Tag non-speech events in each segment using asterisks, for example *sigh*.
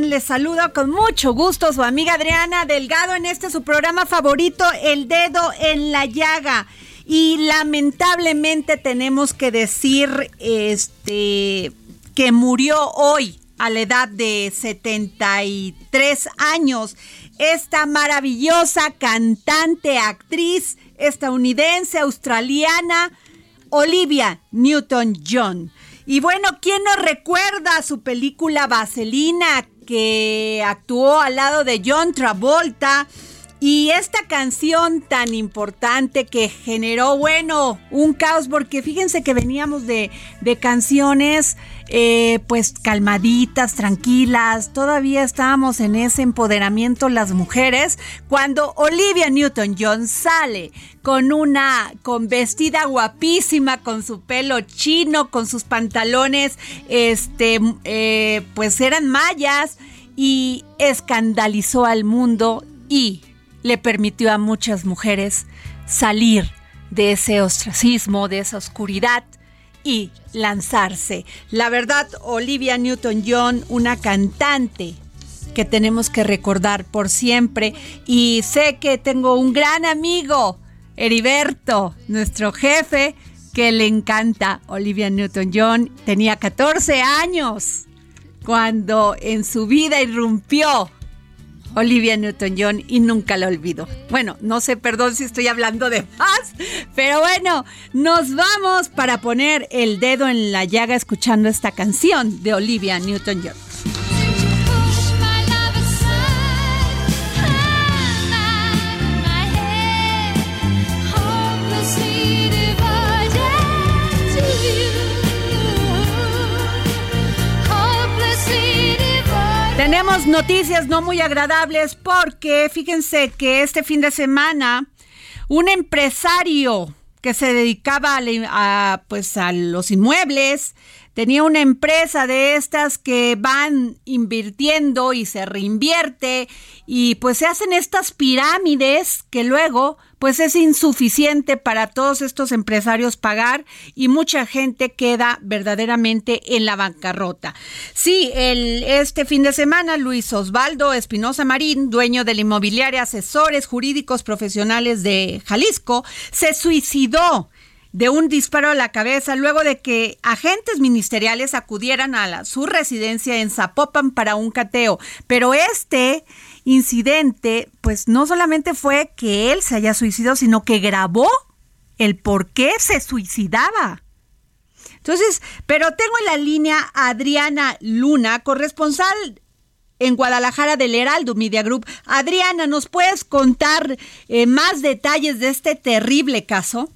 Les saludo con mucho gusto su amiga Adriana Delgado en este su programa favorito, El Dedo en la Llaga. Y lamentablemente tenemos que decir este que murió hoy a la edad de 73 años esta maravillosa cantante, actriz estadounidense, australiana, Olivia Newton-John. Y bueno, ¿quién nos recuerda su película Vaselina que actuó al lado de John Travolta? Y esta canción tan importante que generó, bueno, un caos, porque fíjense que veníamos de, de canciones eh, pues calmaditas, tranquilas, todavía estábamos en ese empoderamiento las mujeres, cuando Olivia Newton-John sale con una, con vestida guapísima, con su pelo chino, con sus pantalones, este, eh, pues eran mallas y escandalizó al mundo y le permitió a muchas mujeres salir de ese ostracismo, de esa oscuridad y lanzarse. La verdad, Olivia Newton-John, una cantante que tenemos que recordar por siempre y sé que tengo un gran amigo, Heriberto, nuestro jefe, que le encanta Olivia Newton-John. Tenía 14 años cuando en su vida irrumpió Olivia Newton-John y nunca la olvido. Bueno, no sé, perdón si estoy hablando de más, pero bueno, nos vamos para poner el dedo en la llaga escuchando esta canción de Olivia Newton-John. Tenemos noticias no muy agradables porque fíjense que este fin de semana un empresario que se dedicaba a, pues a los inmuebles tenía una empresa de estas que van invirtiendo y se reinvierte y pues se hacen estas pirámides que luego pues es insuficiente para todos estos empresarios pagar y mucha gente queda verdaderamente en la bancarrota. Sí, el, este fin de semana Luis Osvaldo Espinosa Marín, dueño de la inmobiliaria Asesores Jurídicos Profesionales de Jalisco, se suicidó de un disparo a la cabeza luego de que agentes ministeriales acudieran a la, su residencia en Zapopan para un cateo. Pero este incidente, pues no solamente fue que él se haya suicidado, sino que grabó el por qué se suicidaba. Entonces, pero tengo en la línea a Adriana Luna, corresponsal en Guadalajara del Heraldo Media Group. Adriana, ¿nos puedes contar eh, más detalles de este terrible caso?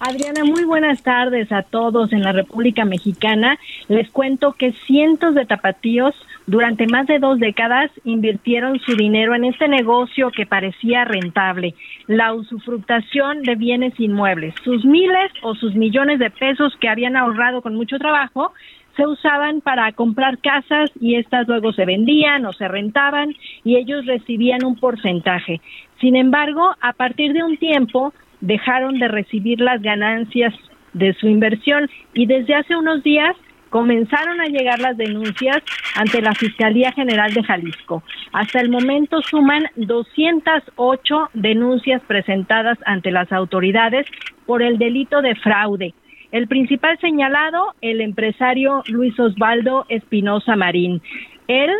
Adriana, muy buenas tardes a todos en la República Mexicana. Les cuento que cientos de tapatíos durante más de dos décadas invirtieron su dinero en este negocio que parecía rentable, la usufructación de bienes inmuebles. Sus miles o sus millones de pesos que habían ahorrado con mucho trabajo se usaban para comprar casas y estas luego se vendían o se rentaban y ellos recibían un porcentaje. Sin embargo, a partir de un tiempo dejaron de recibir las ganancias de su inversión y desde hace unos días comenzaron a llegar las denuncias ante la Fiscalía General de Jalisco. Hasta el momento suman 208 denuncias presentadas ante las autoridades por el delito de fraude. El principal señalado, el empresario Luis Osvaldo Espinosa Marín. Él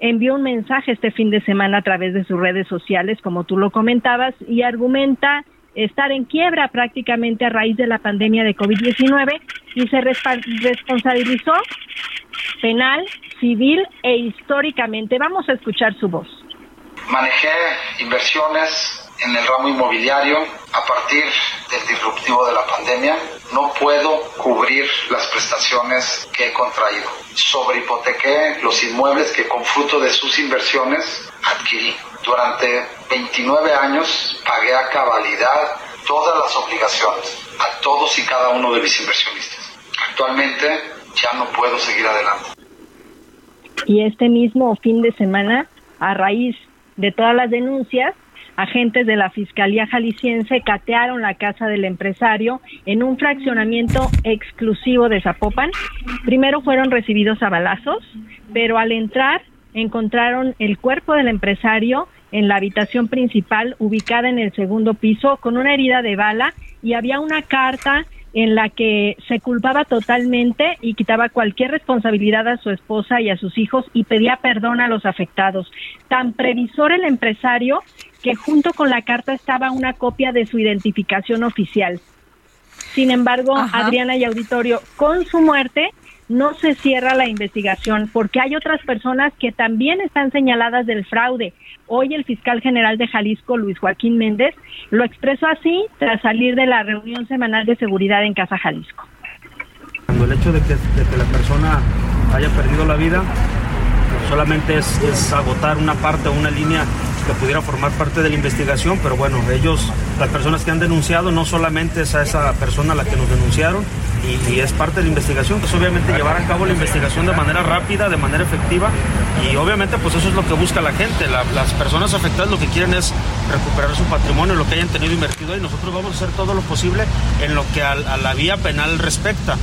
envió un mensaje este fin de semana a través de sus redes sociales, como tú lo comentabas, y argumenta estar en quiebra prácticamente a raíz de la pandemia de COVID-19 y se responsabilizó penal, civil e históricamente. Vamos a escuchar su voz. Manejé inversiones en el ramo inmobiliario a partir del disruptivo de la pandemia. No puedo cubrir las prestaciones que he contraído. Sobrehipotequé los inmuebles que con fruto de sus inversiones adquirí. Durante 29 años pagué a cabalidad todas las obligaciones a todos y cada uno de mis inversionistas. Actualmente ya no puedo seguir adelante. Y este mismo fin de semana, a raíz de todas las denuncias, agentes de la Fiscalía Jalisciense catearon la casa del empresario en un fraccionamiento exclusivo de Zapopan. Primero fueron recibidos a balazos, pero al entrar encontraron el cuerpo del empresario en la habitación principal ubicada en el segundo piso con una herida de bala y había una carta en la que se culpaba totalmente y quitaba cualquier responsabilidad a su esposa y a sus hijos y pedía perdón a los afectados. Tan previsor el empresario que junto con la carta estaba una copia de su identificación oficial. Sin embargo, Adriana y Auditorio, con su muerte no se cierra la investigación porque hay otras personas que también están señaladas del fraude. Hoy el fiscal general de Jalisco, Luis Joaquín Méndez, lo expresó así tras salir de la reunión semanal de seguridad en Casa Jalisco. Cuando el hecho de que, la persona haya perdido la vida solamente es, es agotar una parte o una línea que pudiera formar parte de la investigación, pero bueno, ellos, las personas que han denunciado, no solamente es a esa persona a la que nos denunciaron y, es parte de la investigación, pues obviamente llevar a cabo la investigación de manera rápida, de manera efectiva y obviamente pues eso es lo que busca la gente, La- las personas afectadas lo que quieren es recuperar su patrimonio, lo que hayan tenido invertido y nosotros vamos a hacer todo lo posible en lo que a, a la vía penal respecta.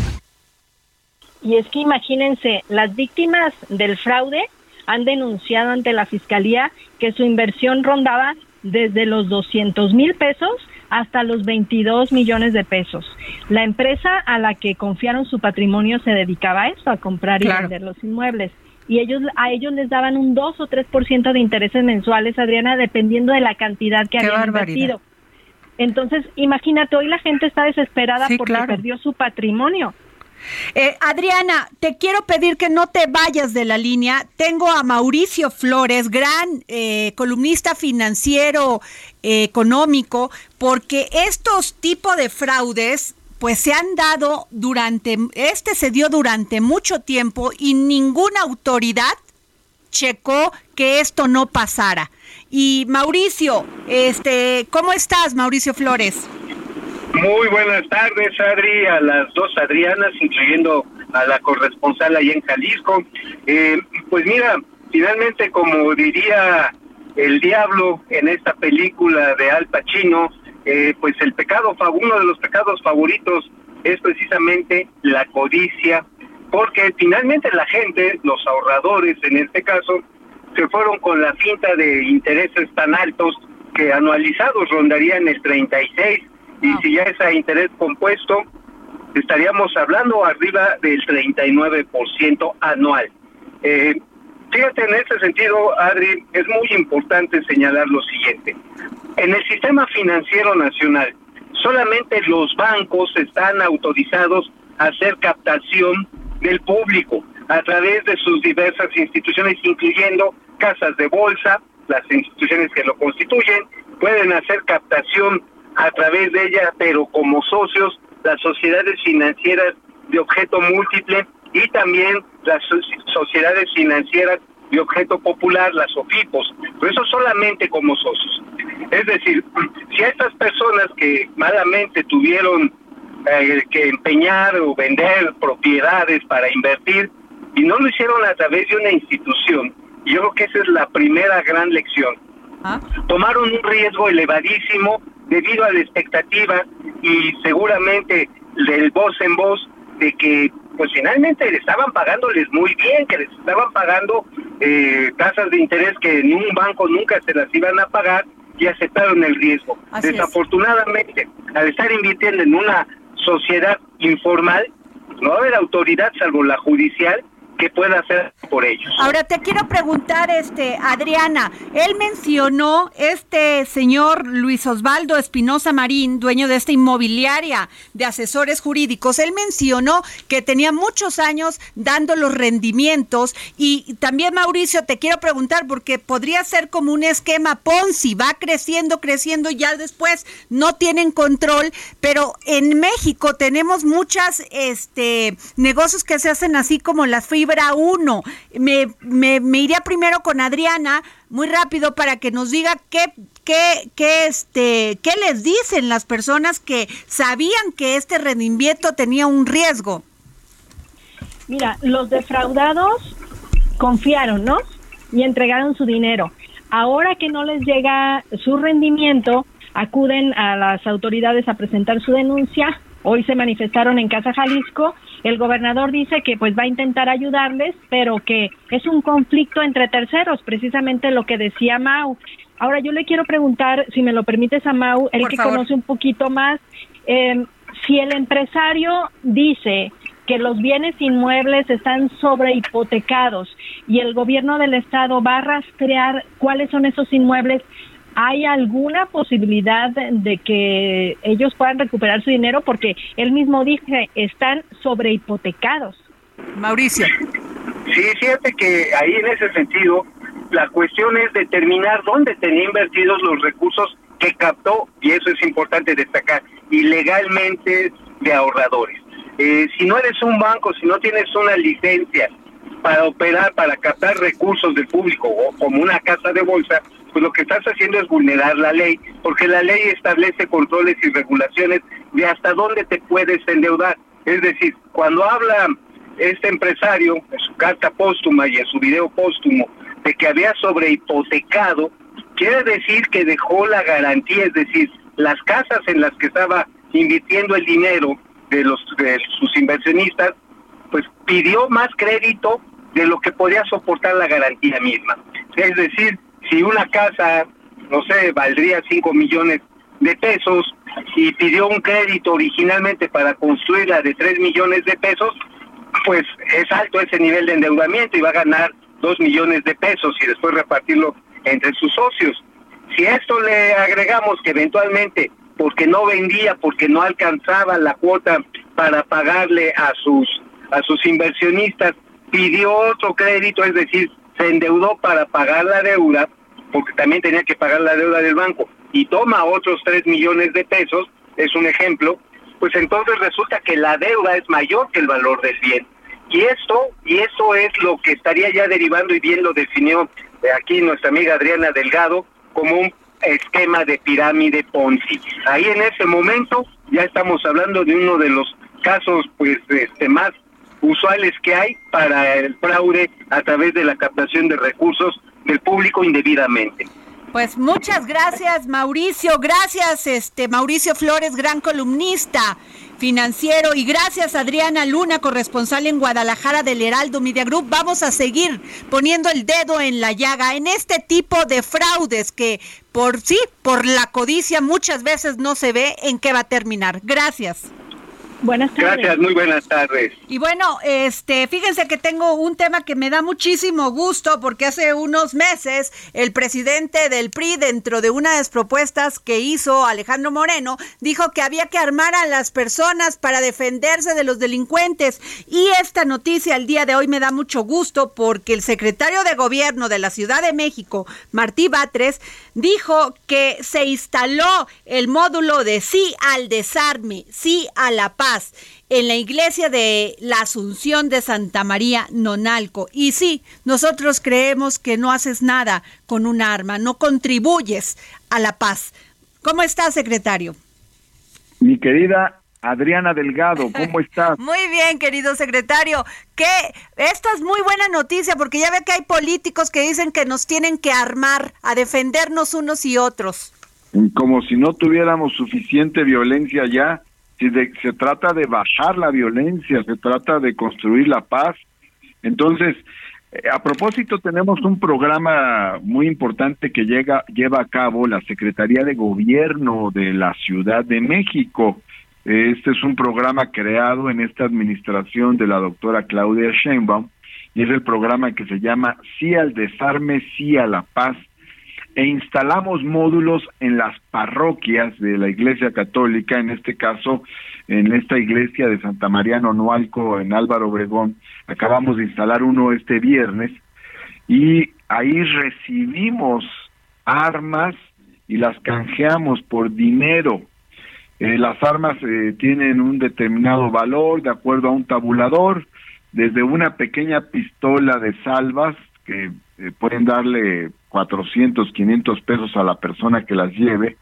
Y es que imagínense, las víctimas del fraude han denunciado ante la fiscalía que su inversión rondaba desde los 200 mil pesos hasta los 22 millones de pesos. La empresa a la que confiaron su patrimonio se dedicaba a eso, a comprar y Claro. vender los inmuebles. Y ellos a ellos les daban un 2 o 3% de intereses mensuales, Adriana, dependiendo de la cantidad que Qué habían barbaridad. invertido. Entonces, imagínate, hoy la gente está desesperada Sí, porque claro. perdió su patrimonio. Eh, Adriana, te quiero pedir que no te vayas de la línea. Tengo a Mauricio Flores, gran eh, columnista financiero, eh, económico, porque estos tipos de fraudes pues se han dado durante, este se dio durante mucho tiempo y ninguna autoridad checó que esto no pasara. Y Mauricio, este, ¿cómo estás, Mauricio Flores? Muy buenas tardes, Adri, a las dos Adrianas, incluyendo a la corresponsal ahí en Jalisco. Eh, pues mira, finalmente, como diría el diablo en esta película de Al Pacino, eh, pues el pecado, uno de los pecados favoritos es precisamente la codicia, porque finalmente la gente, los ahorradores en este caso, se fueron con la finta de intereses tan altos que anualizados rondarían el 36 y si ya es a interés compuesto, estaríamos hablando arriba del 39% anual. Eh, fíjate, en ese sentido, Adri, es muy importante señalar lo siguiente. En el sistema financiero nacional, solamente los bancos están autorizados a hacer captación del público a través de sus diversas instituciones, incluyendo casas de bolsa, las instituciones que lo constituyen, pueden hacer captación a través de ella, pero como socios, las sociedades financieras de objeto múltiple y también las so- sociedades financieras de objeto popular, las OFIPOS, pero eso solamente como socios. Es decir, *clears throat* si a estas personas que malamente tuvieron eh, que empeñar o vender propiedades para invertir y no lo hicieron a través de una institución, yo creo que esa es la primera gran lección. Tomaron un riesgo elevadísimo debido a la expectativa y seguramente del voz en voz de que pues finalmente le estaban pagándoles muy bien, que les estaban pagando eh, tasas de interés que en un banco nunca se las iban a pagar y aceptaron el riesgo. Así es. Desafortunadamente, al estar invirtiendo en una sociedad informal, no va a haber autoridad salvo la judicial que pueda hacer por ellos. Ahora te quiero preguntar, este, Adriana, él mencionó este señor Luis Osvaldo Espinosa Marín, dueño de esta inmobiliaria de asesores jurídicos, él mencionó que tenía muchos años dando los rendimientos y también Mauricio, te quiero preguntar porque podría ser como un esquema Ponzi, va creciendo, creciendo y ya después no tienen control, pero en México tenemos muchas este negocios que se hacen así como las fibra 1. Me, me, me iría primero con Adriana, muy rápido, para que nos diga qué, qué, qué, este, qué les dicen las personas que sabían que este rendimiento tenía un riesgo. Mira, los defraudados confiaron, ¿no? Y entregaron su dinero. Ahora que no les llega su rendimiento, acuden a las autoridades a presentar su denuncia. Hoy se manifestaron en Casa Jalisco. El gobernador dice que pues va a intentar ayudarles, pero que es un conflicto entre terceros, precisamente lo que decía Mau. Ahora yo le quiero preguntar, si me lo permites a Mau, el Por que favor. conoce un poquito más, eh, si el empresario dice que los bienes inmuebles están sobrehipotecados y el gobierno del estado va a rastrear cuáles son esos inmuebles, ¿hay alguna posibilidad de- que ellos puedan recuperar su dinero? Porque él mismo dice, están sobrehipotecados. Mauricio. Sí, fíjate que ahí en ese sentido, la cuestión es determinar dónde tenía invertidos los recursos que captó, y eso es importante destacar, ilegalmente de ahorradores. Eh, si no eres un banco, si no tienes una licencia para operar, para captar recursos del público o como una casa de bolsa, pues lo que estás haciendo es vulnerar la ley, porque la ley establece controles y regulaciones de hasta dónde te puedes endeudar. Es decir, cuando habla este empresario en su carta póstuma y en su video póstumo de que había sobrehipotecado, quiere decir que dejó la garantía, es decir, las casas en las que estaba invirtiendo el dinero de los de sus inversionistas, pues pidió más crédito de lo que podía soportar la garantía misma. Es decir, si una casa, no sé, valdría 5 millones de pesos y pidió un crédito originalmente para construirla de 3 millones de pesos, pues es alto ese nivel de endeudamiento y va a ganar 2 millones de pesos y después repartirlo entre sus socios. Si esto le agregamos que eventualmente, porque no vendía, porque no alcanzaba la cuota para pagarle a sus a sus inversionistas, pidió otro crédito, es decir, se endeudó para pagar la deuda, porque también tenía que pagar la deuda del banco, y toma otros 3 millones de pesos, es un ejemplo, pues entonces resulta que la deuda es mayor que el valor del bien. Y esto, y eso es lo que estaría ya derivando, y bien lo definió eh, aquí nuestra amiga Adriana Delgado, como un esquema de pirámide Ponzi. Ahí en ese momento ya estamos hablando de uno de los casos pues este más usuales que hay para el fraude a través de la captación de recursos del público indebidamente. Pues muchas gracias, Mauricio. Gracias, este Mauricio Flores, gran columnista. financiero. Y gracias Adriana Luna, corresponsal en Guadalajara del Heraldo Media Group. Vamos a seguir poniendo el dedo en la llaga en este tipo de fraudes que por sí, por la codicia muchas veces no se ve en qué va a terminar. Gracias. Buenas tardes. Gracias, muy buenas tardes. Y bueno, este, fíjense que tengo un tema que me da muchísimo gusto porque hace unos meses el presidente del PRI dentro de una de las propuestas que hizo Alejandro Moreno dijo que había que armar a las personas para defenderse de los delincuentes y esta noticia al día de hoy me da mucho gusto porque el secretario de gobierno de la Ciudad de México, Martí Batres, dijo que se instaló el módulo de sí al desarme, sí a la paz en la iglesia de la Asunción de Santa María Nonalco. Y sí, nosotros creemos que no haces nada con un arma, no contribuyes a la paz. ¿Cómo está, secretario? Mi querida Adriana Delgado, ¿cómo estás? *laughs* Muy bien, querido secretario. Que esta es muy buena noticia porque ya ve que hay políticos que dicen que nos tienen que armar a defendernos unos y otros. Como si no tuviéramos suficiente violencia ya si de- se trata de bajar la violencia, se trata de construir la paz. Entonces, eh, a propósito, tenemos un programa muy importante que llega, lleva a cabo la Secretaría de Gobierno de la Ciudad de México. Este es un programa creado en esta administración de la doctora Claudia Sheinbaum y es el programa que se llama Sí al desarme, sí a la paz e instalamos módulos en las parroquias de la Iglesia Católica, en este caso en esta iglesia de Santa María Nonualco en Álvaro Obregón. Acabamos de instalar uno este viernes y ahí recibimos armas y las canjeamos por dinero. Eh, las armas eh, tienen un determinado valor de acuerdo a un tabulador, desde una pequeña pistola de salvas que eh, pueden darle 400, 500 pesos a la persona que las lleve,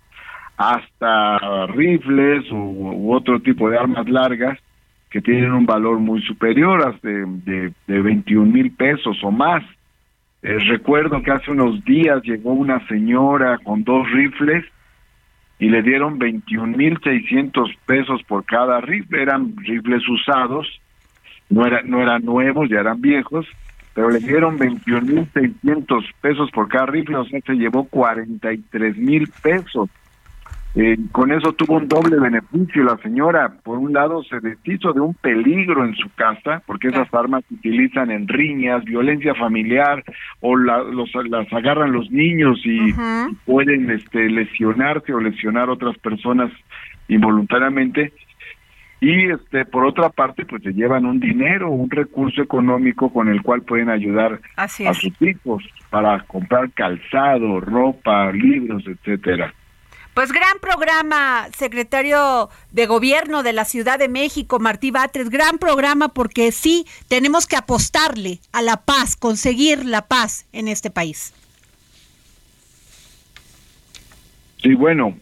hasta rifles u, otro tipo de armas largas que tienen un valor muy superior, hasta de, de, de 21 mil pesos o más. Eh, recuerdo que hace unos días llegó una señora con dos rifles y le dieron 21 mil 600 pesos por cada rifle, eran rifles usados, no, era, no eran nuevos, ya eran viejos, pero le dieron 21 mil 600 pesos por cada rifle, o sea, se llevó 43 mil pesos. Eh, con eso tuvo un doble beneficio la señora. Por un lado, se deshizo de un peligro en su casa, porque esas armas se utilizan en riñas, violencia familiar, o la- los, las agarran los niños y pueden este, lesionarse o lesionar otras personas involuntariamente. Y este, por otra parte, pues se llevan un dinero, un recurso económico con el cual pueden ayudar Así a sus hijos para comprar calzado, ropa, libros, etcétera. Pues gran programa, secretario de Gobierno de la Ciudad de México, Martí Batres, gran programa porque sí tenemos que apostarle a la paz, conseguir la paz en este país. Sí, bueno,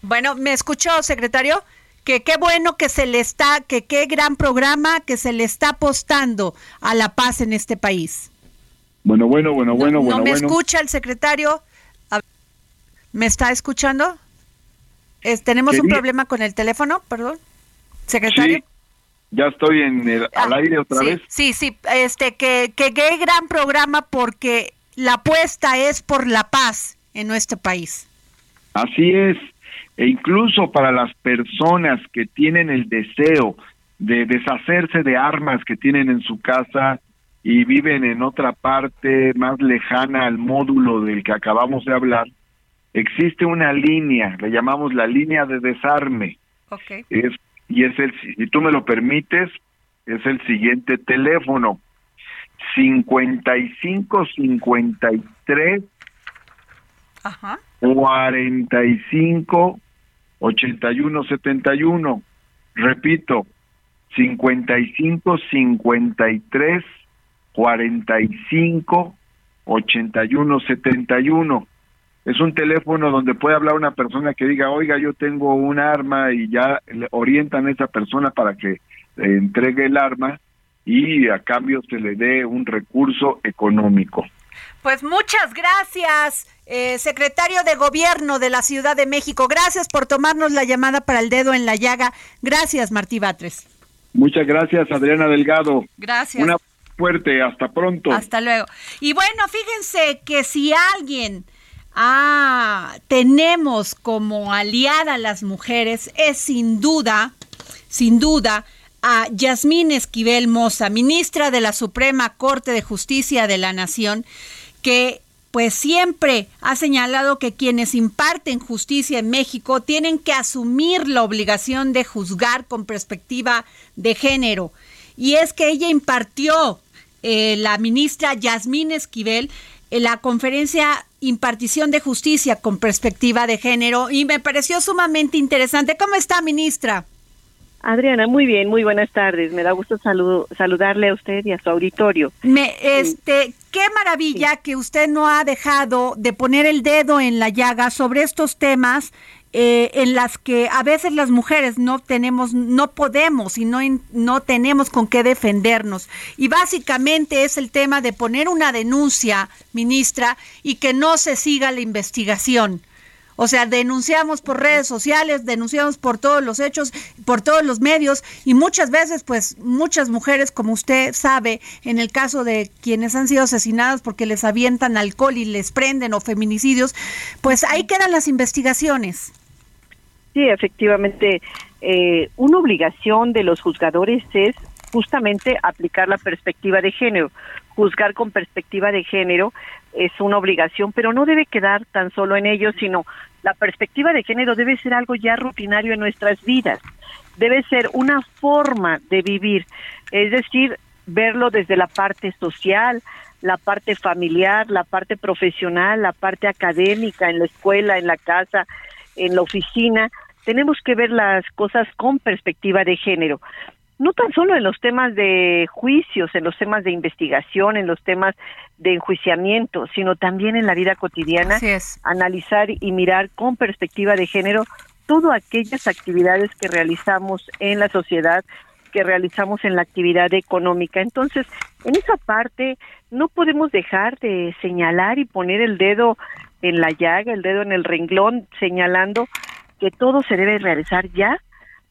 Bueno, ¿me escuchó, secretario? Que qué bueno que se le está, que qué gran programa que se le está apostando a la paz en este país. bueno, bueno, bueno, bueno, ¿No bueno, me bueno. escucha el secretario? ¿Me está escuchando? Es- ¿Tenemos un problema con el teléfono? Perdón. Secretario. Sí, ya estoy en el, al Ah, aire otra sí, vez. Sí, sí, este, que, que qué gran programa porque la apuesta es por la paz en nuestro país. Así es. E incluso para las personas que tienen el deseo de deshacerse de armas que tienen en su casa y viven en otra parte más lejana al módulo del que acabamos de hablar, existe una línea, le llamamos la línea de desarme. Ok. Es, y es el, si tú me lo permites, es el siguiente teléfono. 55 53 Ajá. 45 81 71. Repito, 55 53 45 81 71. Es un teléfono donde puede hablar una persona que diga, oiga, yo tengo un arma y ya le orientan a esa persona para que entregue el arma y a cambio se le dé un recurso económico. Pues muchas gracias, eh, secretario de Gobierno de la Ciudad de México. Gracias por tomarnos la llamada para el dedo en la llaga. Gracias, Martí Batres. Muchas gracias, Adriana Delgado. Gracias. Una fuerte, hasta pronto. Hasta luego. Y bueno, fíjense que si alguien ah, tenemos como aliada a las mujeres, es sin duda, sin duda, a Yasmín Esquivel Moza, ministra de la Suprema Corte de Justicia de la Nación, que pues siempre ha señalado que quienes imparten justicia en México tienen que asumir la obligación de juzgar con perspectiva de género. Y es que ella impartió, eh, la ministra Yasmín Esquivel, en la conferencia Impartición de Justicia con perspectiva de género y me pareció sumamente interesante. ¿Cómo está, ministra? Adriana, muy bien, muy buenas tardes. Me da gusto salu- saludarle a usted y a su auditorio. Me, este, qué maravilla que usted no ha dejado de poner el dedo en la llaga sobre estos temas eh, en las que a veces las mujeres no tenemos, no podemos y no, no tenemos con qué defendernos. Y básicamente es el tema de poner una denuncia, ministra, y que no se siga la investigación. O sea, denunciamos por redes sociales, denunciamos por todos los hechos, por todos los medios y muchas veces, pues, muchas mujeres, como usted sabe, en el caso de quienes han sido asesinadas porque les avientan alcohol y les prenden o feminicidios, pues ahí quedan las investigaciones. Sí, efectivamente, eh, una obligación de los juzgadores es justamente aplicar la perspectiva de género. Juzgar con perspectiva de género es una obligación, pero no debe quedar tan solo en ello, sino la perspectiva de género debe ser algo ya rutinario en nuestras vidas. Debe ser una forma de vivir, es decir, verlo desde la parte social, la parte familiar, la parte profesional, la parte académica, en la escuela, en la casa, en la oficina. Tenemos que ver las cosas con perspectiva de género. No tan solo en los temas de juicios, en los temas de investigación, en los temas de enjuiciamiento, sino también en la vida cotidiana, Así es. analizar y mirar con perspectiva de género todas aquellas actividades que realizamos en la sociedad, que realizamos en la actividad económica. Entonces, en esa parte no podemos dejar de señalar y poner el dedo en la llaga, el dedo en el renglón, señalando que todo se debe realizar ya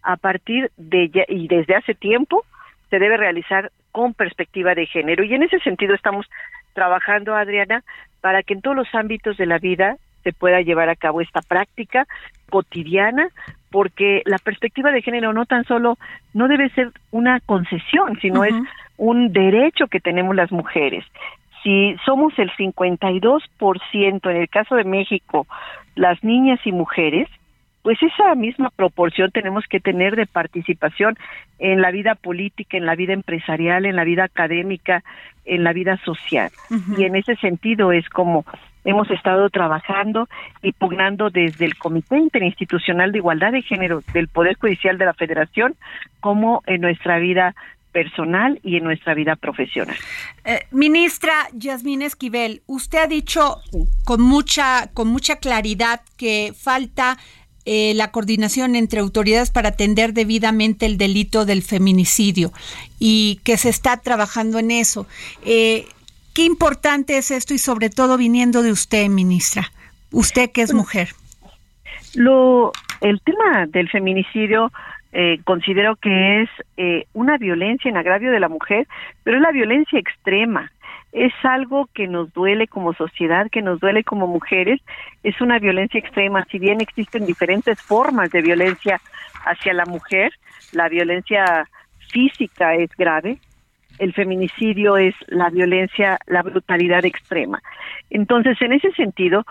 a partir de ya, y desde hace tiempo se debe realizar con perspectiva de género. Y en ese sentido estamos trabajando, Adriana, para que en todos los ámbitos de la vida se pueda llevar a cabo esta práctica cotidiana, porque la perspectiva de género no tan solo no debe ser una concesión, sino es un derecho que tenemos las mujeres. Si somos el 52% en el caso de México, las niñas y mujeres, pues esa misma proporción tenemos que tener de participación en la vida política, en la vida empresarial, en la vida académica, en la vida social. Y en ese sentido es como hemos estado trabajando y pugnando desde el Comité Interinstitucional de Igualdad de Género del Poder Judicial de la Federación como en nuestra vida personal y en nuestra vida profesional. Eh, ministra Yasmín Esquivel, usted ha dicho con mucha, con mucha claridad que falta eh, la coordinación entre autoridades para atender debidamente el delito del feminicidio y que se está trabajando en eso. Eh, ¿Qué importante es esto y sobre todo viniendo de usted, ministra? Usted que es mujer. Lo, el tema del feminicidio eh, considero que es eh, una violencia en agravio de la mujer, pero es la violencia extrema. Es algo que nos duele como sociedad, que nos duele como mujeres. Es una violencia extrema. Si bien existen diferentes formas de violencia hacia la mujer, la violencia física es grave, el feminicidio es la violencia, la brutalidad extrema. Entonces, en ese sentido,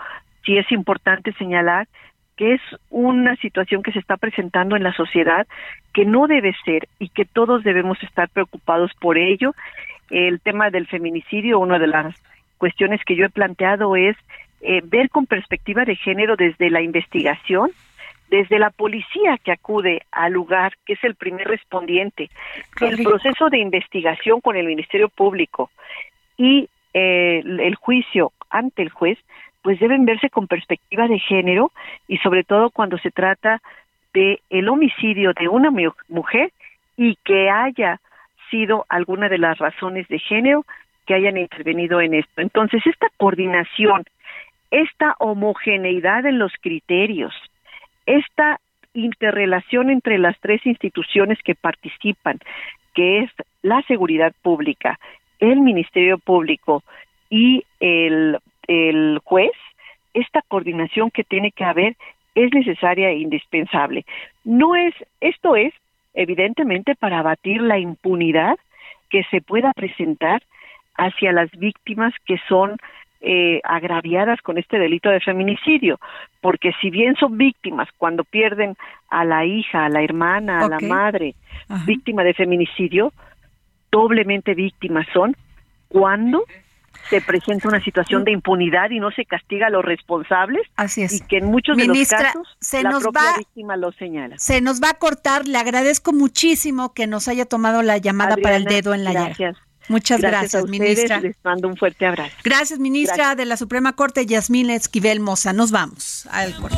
sí es importante señalar que es una situación que se está presentando en la sociedad que no debe ser y que todos debemos estar preocupados por ello. El tema del feminicidio, una de las cuestiones que yo he planteado es eh, ver con perspectiva de género desde la investigación, desde la policía que acude al lugar, que es el primer respondiente, el proceso de investigación con el Ministerio Público y eh, el juicio ante el juez, pues deben verse con perspectiva de género y sobre todo cuando se trata de el homicidio de una mujer y que haya sido alguna de las razones de género que hayan intervenido en esto. Entonces, esta coordinación, esta homogeneidad en los criterios, esta interrelación entre las tres instituciones que participan, que es la seguridad pública, el Ministerio Público y el, el juez, esta coordinación que tiene que haber es necesaria e indispensable. No es, esto es evidentemente para abatir la impunidad que se pueda presentar hacia las víctimas que son eh, agraviadas con este delito de feminicidio, porque si bien son víctimas cuando pierden a la hija, a la hermana, a la madre, Ajá. víctima de feminicidio, doblemente víctimas son cuando se presenta una situación de impunidad y no se castiga a los responsables Así es. y que en muchos Ministra, de los casos se la nos propia va- víctima lo señala. Se nos va a cortar. Le agradezco muchísimo que nos haya tomado la llamada para el dedo en la llaga. gracias. Muchas gracias, a ustedes, ministra. Les mando un fuerte abrazo. Gracias, ministra Gracias. de la Suprema Corte, Yasmín Esquivel Moza. Nos vamos al corte.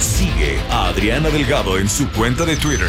Sigue a Adriana Delgado en su cuenta de Twitter.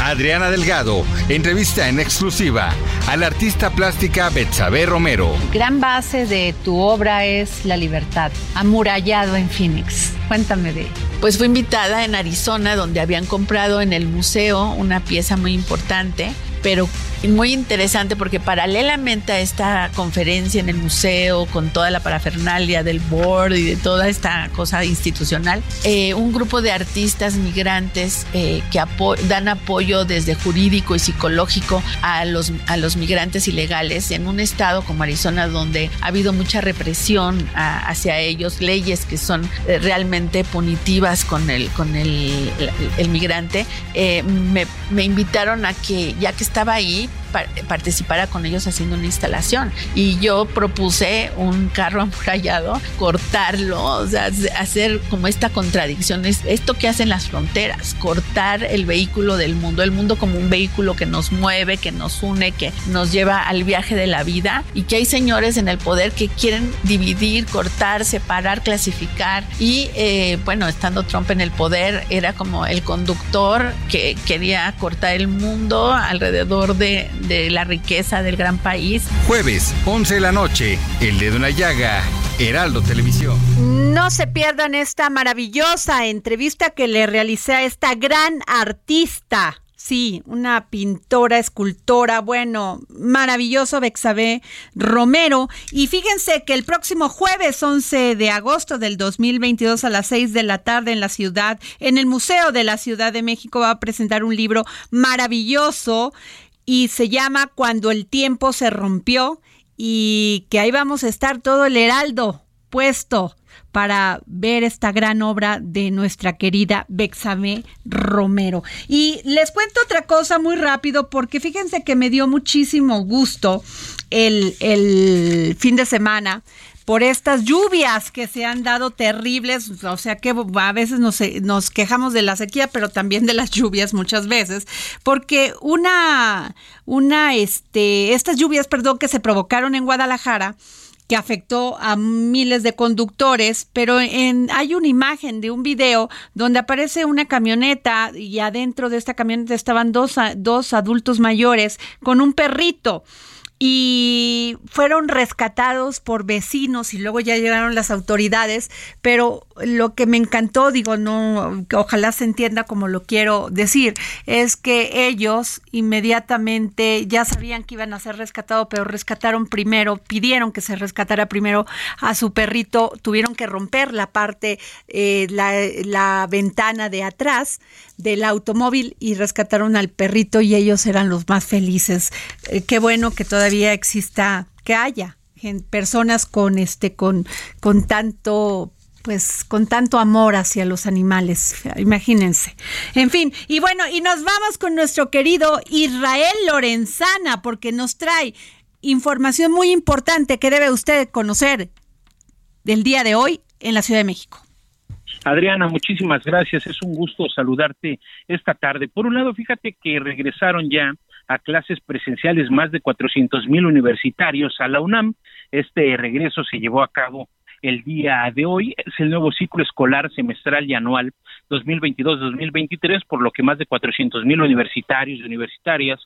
Adriana Delgado entrevista en exclusiva a la artista plástica Betsabe Romero. Gran base de tu obra es la libertad, amurallado en Phoenix. Cuéntame de ello. Pues fui invitada en Arizona, donde habían comprado en el museo una pieza muy importante, pero muy interesante porque paralelamente a esta conferencia en el museo, con toda la parafernalia del board y de toda esta cosa institucional, eh, un grupo de artistas migrantes eh, que dan apoyo desde jurídico y psicológico a los, a los migrantes ilegales en un estado como Arizona, donde ha habido mucha represión hacia ellos, leyes que son eh, realmente punitivas con el, con el migrante, eh, me, me invitaron a que, ya que estaba ahí, participara con ellos haciendo una instalación. Y yo propuse un carro *laughs* amurallado, cortarlo, o sea, hacer como esta contradicción, es esto que hacen las fronteras, cortar el vehículo del mundo, el mundo como un vehículo que nos mueve, que nos une, que nos lleva al viaje de la vida y que hay señores en el poder que quieren dividir, cortar, separar, clasificar y eh, bueno, estando Trump en el poder, era como el conductor que quería cortar el mundo alrededor de, de la riqueza del gran país. Jueves, 11 de la noche, El Dedo en la Llaga, Heraldo Televisión. No se pierdan esta maravillosa entrevista que le realicé a esta gran artista. Sí, una pintora, escultora, bueno, maravilloso Bexabé Romero. Y fíjense que el próximo jueves 11 de agosto del 2022 a las 6 de la tarde en la ciudad, en el Museo de la Ciudad de México va a presentar un libro maravilloso y se llama Cuando el tiempo se rompió y que ahí vamos a estar todo el heraldo puesto para ver esta gran obra de nuestra querida Bexame Romero. Y les cuento otra cosa muy rápido porque fíjense que me dio muchísimo gusto el, el fin de semana por estas lluvias que se han dado terribles, o sea que a veces nos, nos, quejamos de la sequía, pero también de las lluvias muchas veces, porque una, una, este, estas lluvias, perdón, que se provocaron en Guadalajara, que afectó a miles de conductores, pero en, hay una imagen de un video donde aparece una camioneta y adentro de esta camioneta estaban dos, dos adultos mayores con un perrito y fueron rescatados por vecinos y luego ya llegaron las autoridades, pero lo que me encantó, digo, no, ojalá se entienda como lo quiero decir, es que ellos inmediatamente ya sabían que iban a ser rescatados, pero rescataron primero, pidieron que se rescatara primero a su perrito, tuvieron que romper la parte, eh, la, la ventana de atrás del automóvil y rescataron al perrito y ellos eran los más felices. Eh, qué bueno que todavía exista, que haya personas con este, con, con tanto pues con tanto amor hacia los animales, imagínense. En fin, y bueno, y nos vamos con nuestro querido Israel Lorenzana, porque nos trae información muy importante que debe usted conocer del día de hoy en la Ciudad de México. Adriana, muchísimas gracias. Es un gusto saludarte esta tarde. Por un lado, fíjate que regresaron ya a clases presenciales más de 400 mil universitarios a la UNAM. Este regreso se llevó a cabo el día de hoy. Es el nuevo ciclo escolar semestral y anual 2022-2023, por lo que más de 400 mil universitarios y universitarias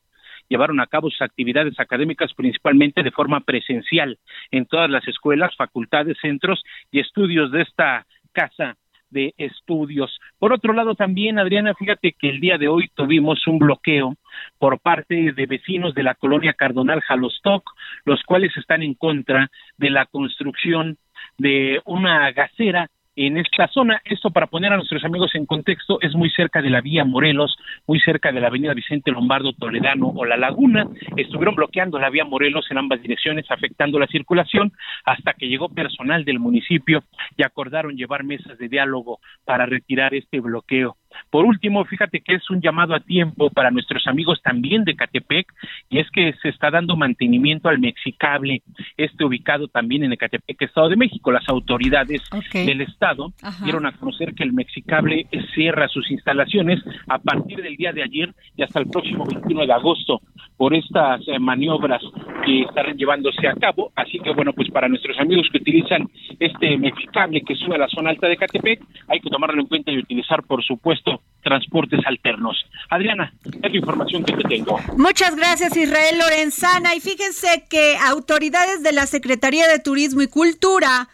llevaron a cabo sus actividades académicas principalmente de forma presencial en todas las escuelas, facultades, centros y estudios de esta casa de estudios. Por otro lado, también, Adriana, fíjate que el día de hoy tuvimos un bloqueo por parte de vecinos de la colonia Cardonal Jalostoc, los cuales están en contra de la construcción de una gasera en esta zona. Esto para poner a nuestros amigos en contexto es muy cerca de la vía Morelos, muy cerca de la avenida Vicente Lombardo Toledano o La Laguna. Estuvieron bloqueando la vía Morelos en ambas direcciones, afectando la circulación, hasta que llegó personal del municipio y acordaron llevar mesas de diálogo para retirar este bloqueo. Por último, fíjate que es un llamado a tiempo para nuestros amigos también de Catepec, y es que se está dando mantenimiento al Mexicable, este ubicado también en Ecatepec, Estado de México. Las autoridades del Estado dieron a conocer que el Mexicable cierra sus instalaciones a partir del día de ayer y hasta el próximo 21 de agosto por estas eh, maniobras que estarán llevándose a cabo. Así que, bueno, pues para nuestros amigos que utilizan este Mexicable que sube a la zona alta de Catepec, hay que tomarlo en cuenta y utilizar, por supuesto, transportes alternos. Adriana, es información que te tengo. Muchas gracias, Israel Lorenzana. Y fíjense que autoridades de la Secretaría de Turismo y Cultura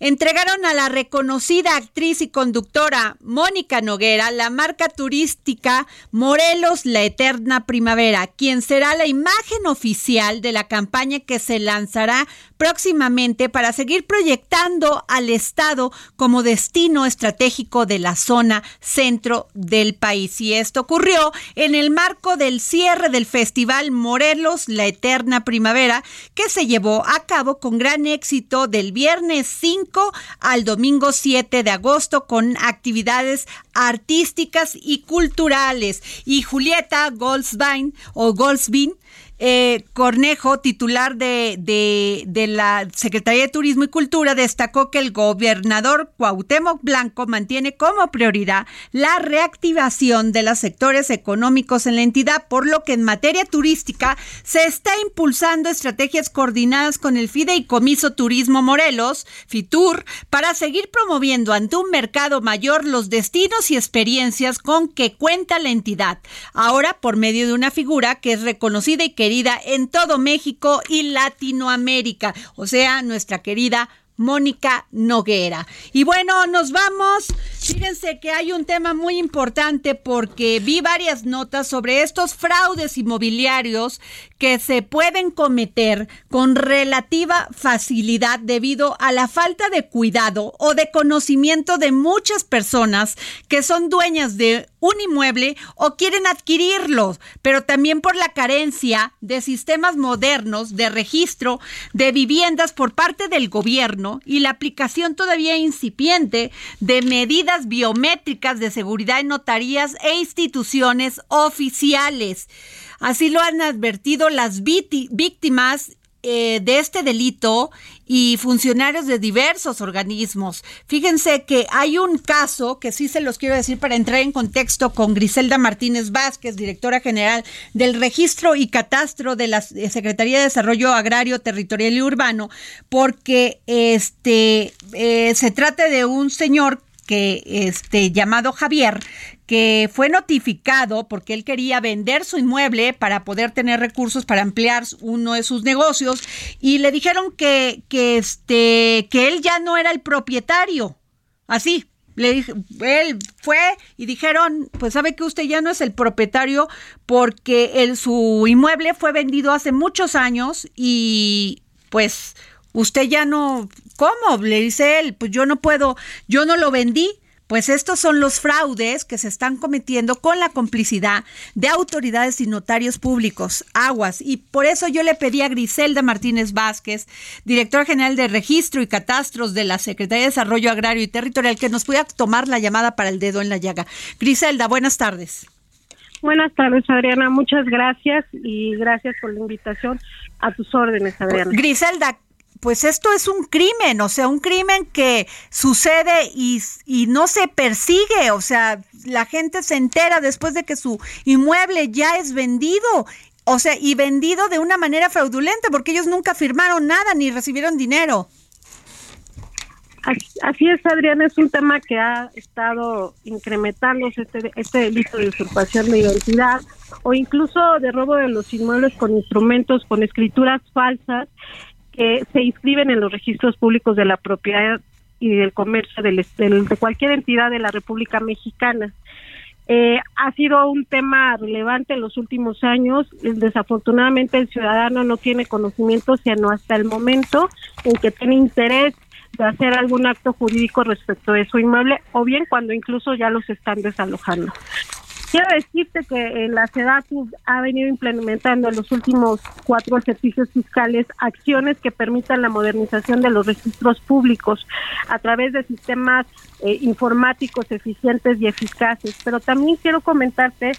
entregaron a la reconocida actriz y conductora Mónica Noguera la marca turística Morelos La Eterna Primavera, quien será la imagen oficial de la campaña que se lanzará próximamente para seguir proyectando al Estado como destino estratégico de la zona centro del país. Y esto ocurrió en el marco del cierre del Festival Morelos La Eterna Primavera, que se llevó a cabo con gran éxito del viernes 5 al domingo 7 de agosto con actividades artísticas y culturales. Y Julieta Goldsbein o Goldsbein eh, Cornejo, titular de, la Secretaría de Turismo y Cultura, destacó que el gobernador Cuauhtémoc Blanco mantiene como prioridad la reactivación de los sectores económicos en la entidad, por lo que en materia turística se está impulsando estrategias coordinadas con el Fideicomiso Turismo Morelos, FITUR, para seguir promoviendo ante un mercado mayor los destinos y experiencias con que cuenta la entidad, ahora por medio de una figura que es reconocida y que en todo México y Latinoamérica, o sea, nuestra querida Mónica Noguera. Y bueno, nos vamos Fíjense que hay un tema muy importante porque vi varias notas sobre estos fraudes inmobiliarios que se pueden cometer con relativa facilidad debido a la falta de cuidado o de conocimiento de muchas personas que son dueñas de un inmueble o quieren adquirirlo, pero también por la carencia de sistemas modernos de registro de viviendas por parte del gobierno y la aplicación todavía incipiente de medidas biométricas de seguridad en notarías e instituciones oficiales. Así lo han advertido las víctimas eh, de este delito y funcionarios de diversos organismos. Fíjense que hay un caso que sí se los quiero decir para entrar en contexto con Griselda Martínez Vázquez, directora general del Registro y Catastro de la Secretaría de Desarrollo Agrario, Territorial y Urbano, porque este eh, se trata de un señor que este llamado Javier que fue notificado porque él quería vender su inmueble para poder tener recursos para ampliar uno de sus negocios y le dijeron que, que, este, que él ya no era el propietario. Así, le dije, él fue y dijeron, pues sabe que usted ya no es el propietario porque el, su inmueble fue vendido hace muchos años y pues usted ya no, ¿cómo? Le dice él, pues yo no puedo, yo no lo vendí, pues estos son los fraudes que se están cometiendo con la complicidad de autoridades y notarios públicos, aguas. Y por eso yo le pedí a Griselda Martínez Vázquez, directora general de Registro y Catastros de la Secretaría de Desarrollo Agrario y Territorial, que nos pudiera tomar la llamada para el dedo en la llaga. Griselda, buenas tardes. Buenas tardes, Adriana. Muchas gracias y gracias por la invitación. A tus órdenes, Adriana. Griselda, pues esto es un crimen, o sea, un crimen que sucede y, y, no se persigue, o sea, la gente se entera después de que su inmueble ya es vendido, o sea, y vendido de una manera fraudulenta, porque ellos nunca firmaron nada ni recibieron dinero. Así es, Adriana, es un tema que ha estado incrementándose este, este delito de usurpación de identidad o incluso de robo de los inmuebles con instrumentos, con escrituras falsas que se inscriben en los registros públicos de la propiedad y del comercio del, de cualquier entidad de la República Mexicana. Eh, ha sido un tema relevante en los últimos años. Desafortunadamente el ciudadano no tiene conocimiento, sino hasta el momento en que tiene interés de hacer algún acto jurídico respecto de su inmueble o bien cuando incluso ya los están desalojando. Quiero decirte que la SEDATU ha venido implementando en los últimos cuatro ejercicios fiscales acciones que permitan la modernización de los registros públicos a través de sistemas eh, informáticos eficientes y eficaces. Pero también quiero comentarte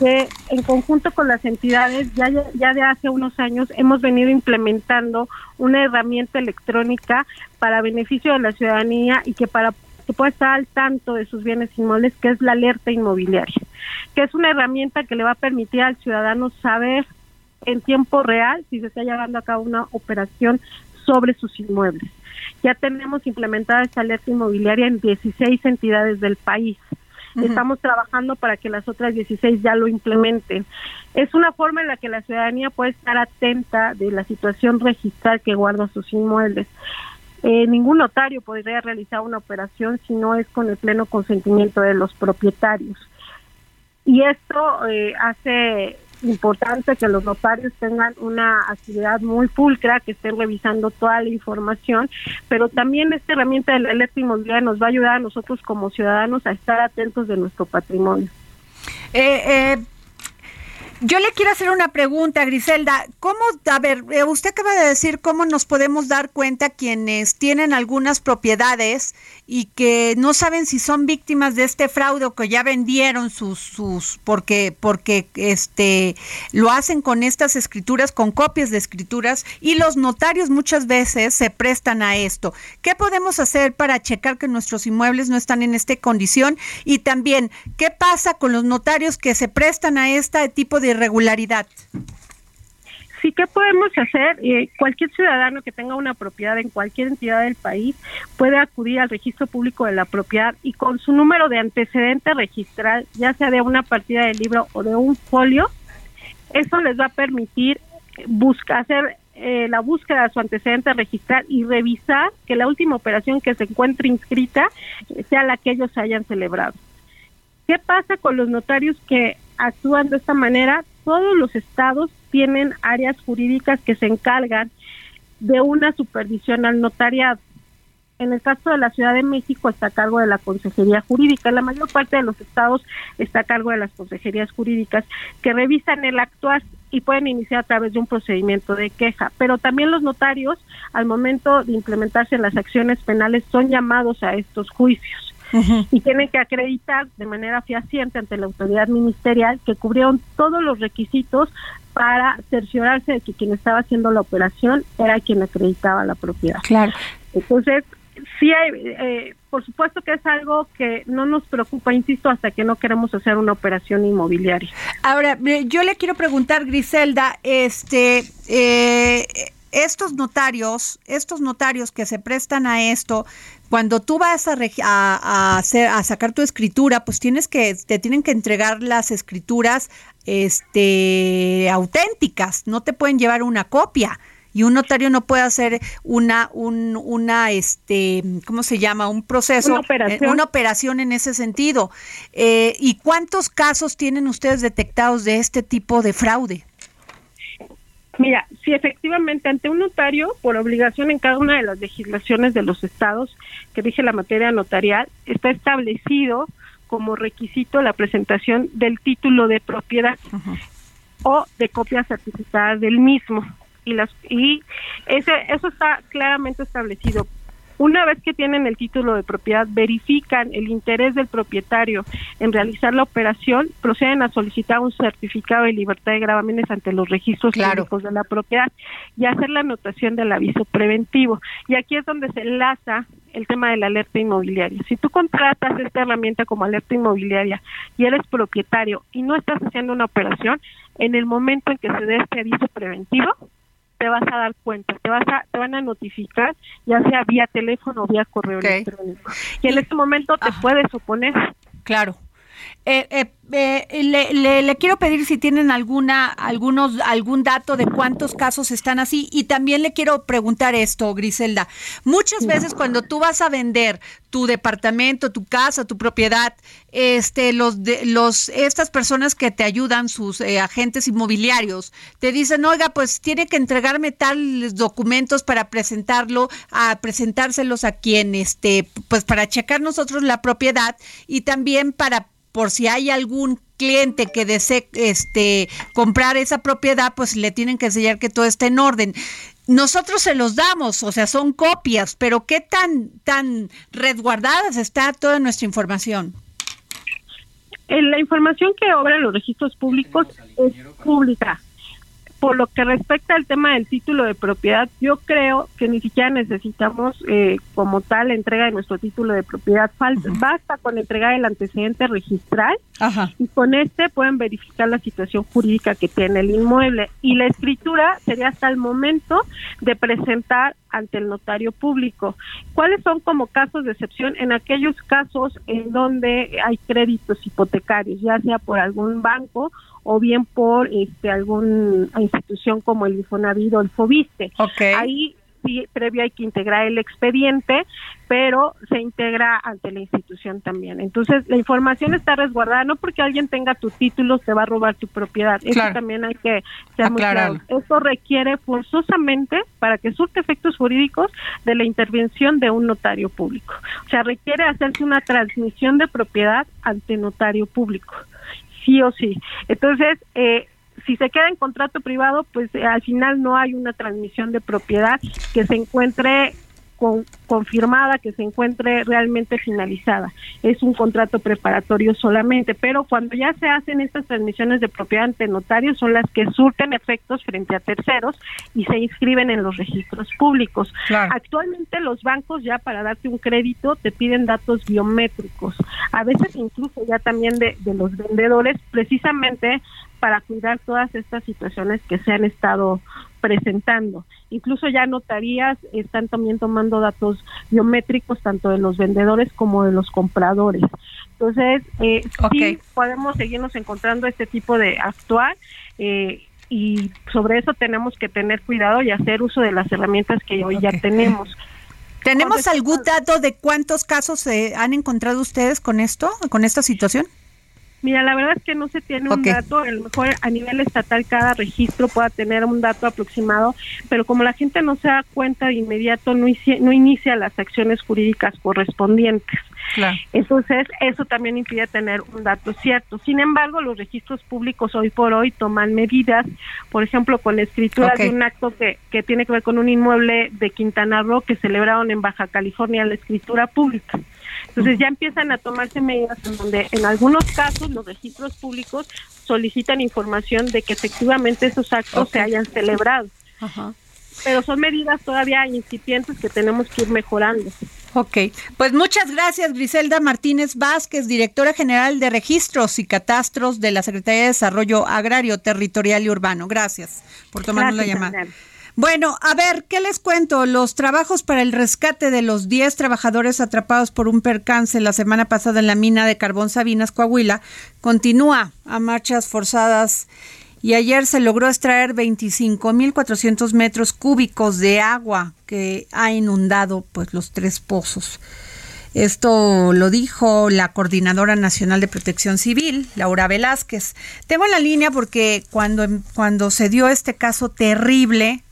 que en conjunto con las entidades, ya, ya de hace unos años hemos venido implementando una herramienta electrónica para beneficio de la ciudadanía y que para que pueda estar al tanto de sus bienes inmuebles, que es la alerta inmobiliaria, que es una herramienta que le va a permitir al ciudadano saber en tiempo real si se está llevando a cabo una operación sobre sus inmuebles. Ya tenemos implementada esta alerta inmobiliaria en 16 entidades del país. Estamos trabajando para que las otras 16 ya lo implementen. Es una forma en la que la ciudadanía puede estar atenta de la situación registral que guarda sus inmuebles. Eh, ningún notario podría realizar una operación si no es con el pleno consentimiento de los propietarios. Y esto eh, hace importante que los notarios tengan una actividad muy pulcra, que estén revisando toda la información, pero también esta herramienta de la alerta nos va a ayudar a nosotros como ciudadanos a estar atentos de nuestro patrimonio. Eh, eh yo le quiero hacer una pregunta, Griselda. ¿Cómo, a ver, eh, usted acaba de decir cómo nos podemos dar cuenta quienes tienen algunas propiedades y que no saben si son víctimas de este fraude o que ya vendieron sus, sus, porque, porque este, lo hacen con estas escrituras, con copias de escrituras y los notarios muchas veces se prestan a esto. ¿Qué podemos hacer para checar que nuestros inmuebles no están en esta condición? Y también, ¿qué pasa con los notarios que se prestan a este tipo de irregularidad. Sí, ¿qué podemos hacer? Eh, cualquier ciudadano que tenga una propiedad en cualquier entidad del país puede acudir al registro público de la propiedad y con su número de antecedente registral, ya sea de una partida de libro o de un folio, eso les va a permitir buscar hacer eh, la búsqueda de su antecedente registral y revisar que la última operación que se encuentre inscrita sea la que ellos hayan celebrado. ¿Qué pasa con los notarios que actúan de esta manera? Todos los estados tienen áreas jurídicas que se encargan de una supervisión al notariado. En el caso de la Ciudad de México está a cargo de la Consejería Jurídica. La mayor parte de los estados está a cargo de las consejerías jurídicas que revisan el actuar y pueden iniciar a través de un procedimiento de queja. Pero también los notarios, al momento de implementarse las acciones penales, son llamados a estos juicios y tienen que acreditar de manera fehaciente ante la autoridad ministerial que cubrieron todos los requisitos para cerciorarse de que quien estaba haciendo la operación era quien acreditaba la propiedad. Claro. Entonces, sí hay, eh, por supuesto que es algo que no nos preocupa, insisto, hasta que no queremos hacer una operación inmobiliaria. Ahora, yo le quiero preguntar, Griselda, este, eh, estos notarios, estos notarios que se prestan a esto, cuando tú vas a, regi- a, a hacer, a sacar tu escritura, pues tienes que, te tienen que entregar las escrituras, este, auténticas, no te pueden llevar una copia. Y un notario no puede hacer una, un, una, este, ¿cómo se llama? Un proceso, Una operación. eh, una operación en ese sentido. Eh, ¿Y cuántos casos tienen ustedes detectados de este tipo de fraude? Mira, si efectivamente ante un notario, por obligación en cada una de las legislaciones de los estados que rige la materia notarial, está establecido como requisito la presentación del título de propiedad o de copia certificada del mismo. Y, las, y ese, eso está claramente establecido. Una vez que tienen el título de propiedad, verifican el interés del propietario en realizar la operación, proceden a solicitar un certificado de libertad de gravámenes ante los registros públicos de la propiedad y hacer la anotación del aviso preventivo. Y aquí es donde se enlaza el tema de la alerta inmobiliaria. Si tú contratas esta herramienta como alerta inmobiliaria y eres propietario y no estás haciendo una operación, en el momento en que se dé este aviso preventivo, te vas a dar cuenta, te vas a, te van a notificar, ya sea vía teléfono o vía correo electrónico. Y en este momento te puedes oponer. Claro. Eh, eh, eh, le, le- le quiero pedir si tienen alguna, algunos, algún dato de cuántos casos están así. Y también le quiero preguntar esto, Griselda. Muchas veces cuando tú vas a vender tu departamento, tu casa, tu propiedad, este, los, de, los, estas personas que te ayudan, sus eh, agentes inmobiliarios, te dicen, oiga, pues tiene que entregarme tales documentos para presentarlo, a presentárselos a quien, este, pues para checar nosotros la propiedad y también para por si hay algún cliente que desee este comprar esa propiedad, pues le tienen que enseñar que todo está en orden. Nosotros se los damos, o sea, son copias, pero qué tan tan resguardadas está toda nuestra información. Eh, La información que obran los registros públicos es pública. Por lo que respecta al tema del título de propiedad, yo creo que ni siquiera necesitamos eh, como tal la entrega de nuestro título de propiedad. Falta, Basta con entregar el antecedente registral y con este pueden verificar la situación jurídica que tiene el inmueble. Y la escritura sería hasta el momento de presentar ante el notario público. ¿Cuáles son como casos de excepción? En aquellos casos en donde hay créditos hipotecarios, ya sea por algún banco o bien por este alguna institución como el Infonavit o el Fobiste. Ahí sí, previo hay que integrar el expediente, pero se integra ante la institución también. Entonces, la información está resguardada, no porque alguien tenga tu título se va a robar tu propiedad. Eso Claro. también hay que ser muy claro. Esto requiere forzosamente, para que surte efectos jurídicos, de la intervención de un notario público. O sea, requiere hacerse una transmisión de propiedad ante notario público, sí o sí. Entonces, eh, si se queda en contrato privado, pues eh, al final no hay una transmisión de propiedad que se encuentre con- confirmada, que se encuentre realmente finalizada. Es un contrato preparatorio solamente, pero cuando ya se hacen estas transmisiones de propiedad ante notarios son las que surten efectos frente a terceros y se inscriben en los registros públicos. Actualmente los bancos ya para darte un crédito te piden datos biométricos, a veces incluso ya también de, de los vendedores, precisamente para cuidar todas estas situaciones que se han estado presentando. Incluso ya notarías están también tomando datos biométricos tanto de los vendedores como de los compradores. Entonces, eh, sí podemos seguirnos encontrando este tipo de actuar. eh, y sobre eso tenemos que tener cuidado y hacer uso de las herramientas que hoy ya tenemos. ¿Tenemos algún dato de cuántos casos se han encontrado ustedes con esto, con esta situación? Mira, la verdad es que no se tiene un dato, a lo mejor a nivel estatal cada registro pueda tener un dato aproximado, pero como la gente no se da cuenta de inmediato, no, inicia, no inicia las acciones jurídicas correspondientes. Entonces, eso también impide tener un dato cierto. Sin embargo, los registros públicos hoy por hoy toman medidas, por ejemplo, con escritura Ok. de un acto que, que tiene que ver con un inmueble de Quintana Roo que celebraron en Baja California la escritura pública. Entonces ya empiezan a tomarse medidas en donde en algunos casos los registros públicos solicitan información de que efectivamente esos actos se hayan celebrado. Pero son medidas todavía incipientes que tenemos que ir mejorando. Ok, pues muchas gracias Griselda Martínez Vázquez, directora general de Registros y Catastros de la Secretaría de Desarrollo Agrario, Territorial y Urbano. Gracias por tomarnos la llamada. Bueno, a ver, ¿qué les cuento? Los trabajos para el rescate de los 10 trabajadores atrapados por un percance la semana pasada en la mina de carbón Sabinas, Coahuila, continúa a marchas forzadas y ayer se logró extraer 25.400 metros cúbicos de agua que ha inundado pues los tres pozos. Esto lo dijo la Coordinadora Nacional de Protección Civil, Laura Velázquez. Tengo en la línea porque cuando, cuando se dio este caso terrible,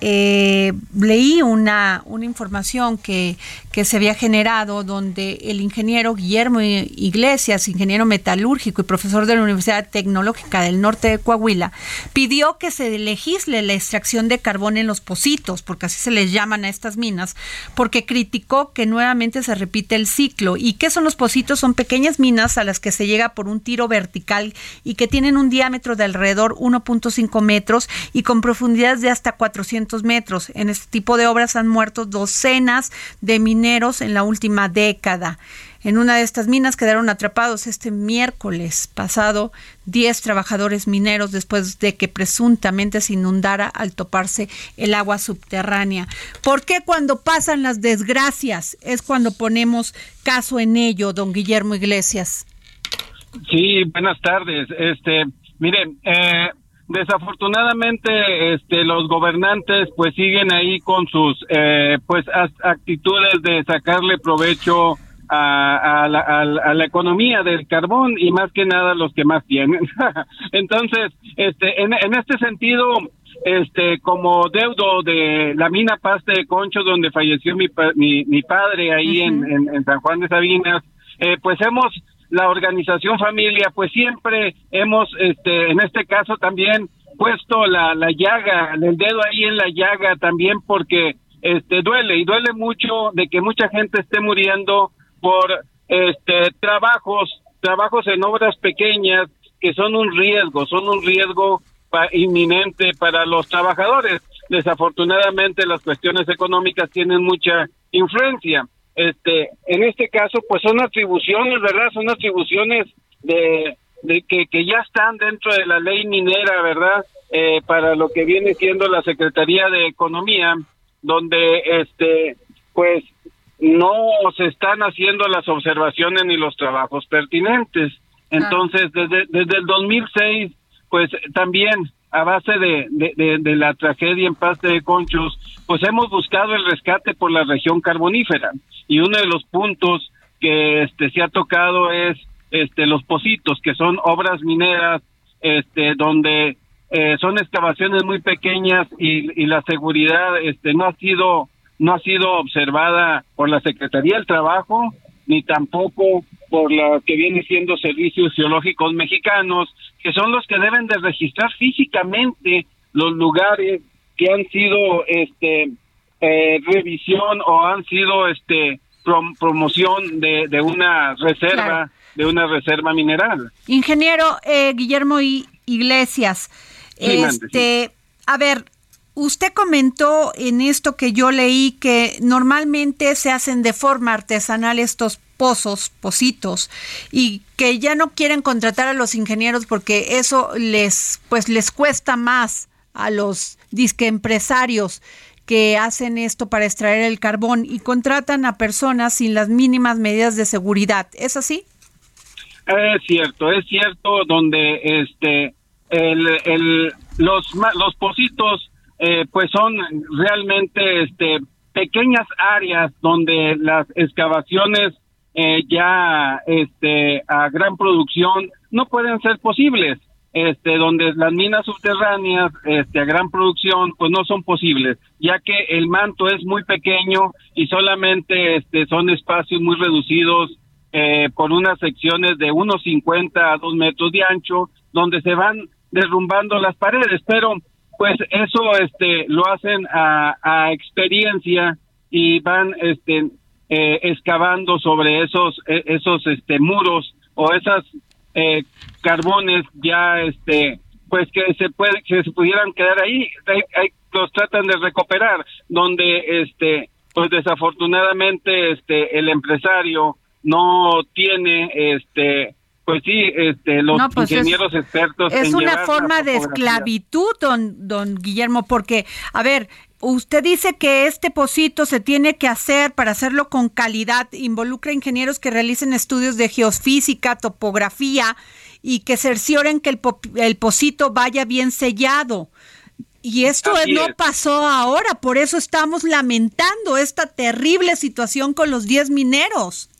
eh, leí una, información que, que se había generado donde el ingeniero Guillermo Iglesias, ingeniero metalúrgico y profesor de la Universidad Tecnológica del Norte de Coahuila, pidió que se legisle la extracción de carbón en los pocitos, porque así se les llaman a estas minas, porque criticó que nuevamente se repite el ciclo. ¿Y qué son los pocitos? Son pequeñas minas a las que se llega por un tiro vertical y que tienen un diámetro de alrededor 1.5 metros y con profundidades de hasta 400 metros. En este tipo de obras han muerto docenas de mineros en la última década. En una de estas minas quedaron atrapados este miércoles pasado 10 trabajadores mineros después de que presuntamente se inundara al toparse el agua subterránea. ¿Por qué cuando pasan las desgracias es cuando ponemos caso en ello, don Guillermo Iglesias? Sí, buenas tardes. Este, miren, eh, desafortunadamente, este, los gobernantes pues siguen ahí con sus eh, pues actitudes de sacarle provecho a, a la, a la- a la economía del carbón y más que nada los que más tienen. *laughs* Entonces, este, en, en este sentido, este, como deudo de la mina Paste de Concho donde falleció mi, mi, mi padre ahí en, en, en San Juan de Sabinas, eh, pues hemos la organización familia pues siempre hemos este en este caso también puesto la, la llaga el dedo ahí en la llaga también porque este duele y duele mucho de que mucha gente esté muriendo por este trabajos trabajos en obras pequeñas que son un riesgo son un riesgo pa- inminente para los trabajadores. Desafortunadamente las cuestiones económicas tienen mucha influencia este en este caso pues son atribuciones verdad son atribuciones de, de que, que ya están dentro de la ley minera verdad Eh, para lo que viene siendo la secretaría de economía donde este pues no se están haciendo las observaciones ni los trabajos pertinentes. Entonces desde desde el 2006 pues también a base de, de, la tragedia en Paste de Conchos, pues hemos buscado el rescate por la región carbonífera. Y uno de los puntos que este se ha tocado es este los pocitos que son obras mineras este donde eh, son excavaciones muy pequeñas y, y la seguridad este no ha sido no ha sido observada por la Secretaría del Trabajo ni tampoco por la que viene siendo servicios geológicos mexicanos, que son los que deben de registrar físicamente los lugares que han sido este eh, revisión o han sido este prom- promoción de, de una reserva Claro. de una reserva mineral. Ingeniero eh, Guillermo I- Iglesias, Sí, este, a ver, usted comentó en esto que yo leí que normalmente se hacen de forma artesanal estos pozos, pocitos, y que ya no quieren contratar a los ingenieros porque eso les, pues les cuesta más a los disque empresarios que hacen esto para extraer el carbón y contratan a personas sin las mínimas medidas de seguridad. ¿Es así? Es cierto, es cierto, donde este el, los los pocitos eh, pues son realmente este pequeñas áreas donde las excavaciones eh, ya este a gran producción no pueden ser posibles. Este donde las minas subterráneas este a gran producción pues no son posibles ya que el manto es muy pequeño y solamente este son espacios muy reducidos eh, por unas secciones de unos 50 a 2 metros de ancho donde se van derrumbando las paredes. Pero pues eso este lo hacen a, a experiencia y van este eh, excavando sobre esos eh, esos este muros o esas eh, carbones ya este pues que se puede que se pudieran quedar ahí Hay- hay- los tratan de recuperar donde este pues desafortunadamente este el empresario no tiene este pues sí este los No, pues es- ingenieros expertos Es en una forma de esclavitud, don, don Guillermo, porque, a ver, usted dice que este pocito se tiene que hacer para hacerlo con calidad, involucra ingenieros que realicen estudios de geofísica, topografía y que cercioren que el, po- el pocito vaya bien sellado. Y esto Así no es. pasó ahora, por eso estamos lamentando esta terrible situación con los 10 mineros.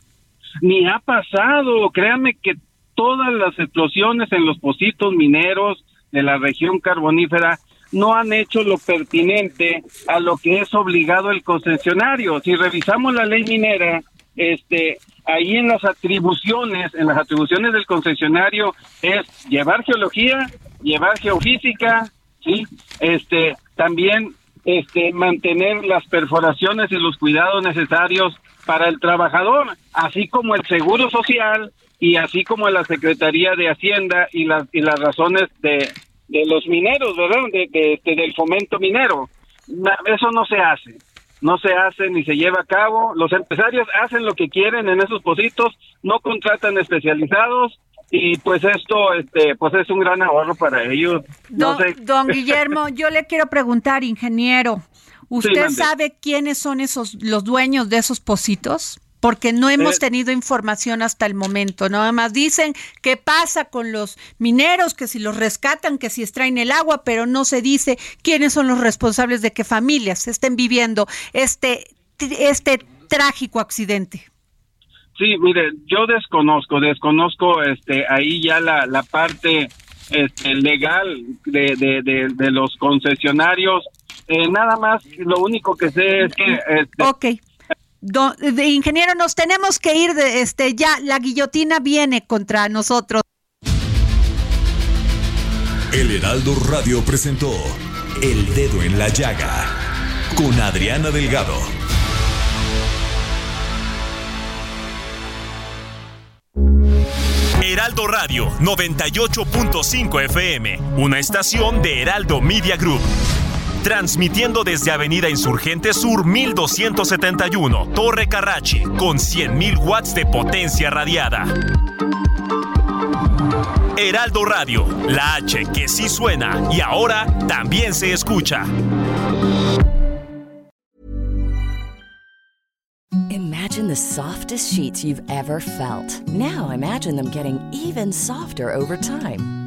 ni ha pasado. Créame que todas las explosiones en los pocitos mineros de la región carbonífera no han hecho lo pertinente a lo que es obligado el concesionario. Si revisamos la ley minera, este, ahí en las atribuciones, en las atribuciones del concesionario es llevar geología, llevar geofísica, sí, este, también este mantener las perforaciones y los cuidados necesarios para el trabajador, así como el seguro social y así como la Secretaría de Hacienda y las y las razones de, de los mineros, ¿verdad? De, de- este, del fomento minero. Eso no se hace, no se hace ni se lleva a cabo. Los empresarios hacen lo que quieren en esos positos, no contratan especializados y pues esto, este, pues es un gran ahorro para ellos. No Don, sé. don Guillermo, yo le quiero preguntar, ingeniero, ¿usted sabe quiénes son esos los dueños de esos pocitos? Porque no hemos Eh. tenido información hasta el momento. Nada más dicen qué pasa con los mineros, que si los rescatan, que si extraen el agua, pero no se dice quiénes son los responsables de que familias estén viviendo este, este trágico accidente. Sí, mire, yo desconozco, desconozco este ahí ya la, la parte este, legal de, de, de, de los concesionarios. Eh, nada más, lo único que sé es que... Este, Ok. Don- de ingeniero, nos tenemos que ir de este ya la guillotina viene contra nosotros. El Heraldo Radio presentó El Dedo en la Llaga con Adriana Delgado. Heraldo Radio 98.5 FM, una estación de Heraldo Media Group. Transmitiendo desde Avenida Insurgente Sur 1271, Torre Carrachi, con 100.000 watts de potencia radiada. Heraldo Radio, la H que sí suena y ahora también se escucha. Imagine the softest sheets you've ever felt. Now imagine them getting even softer over time.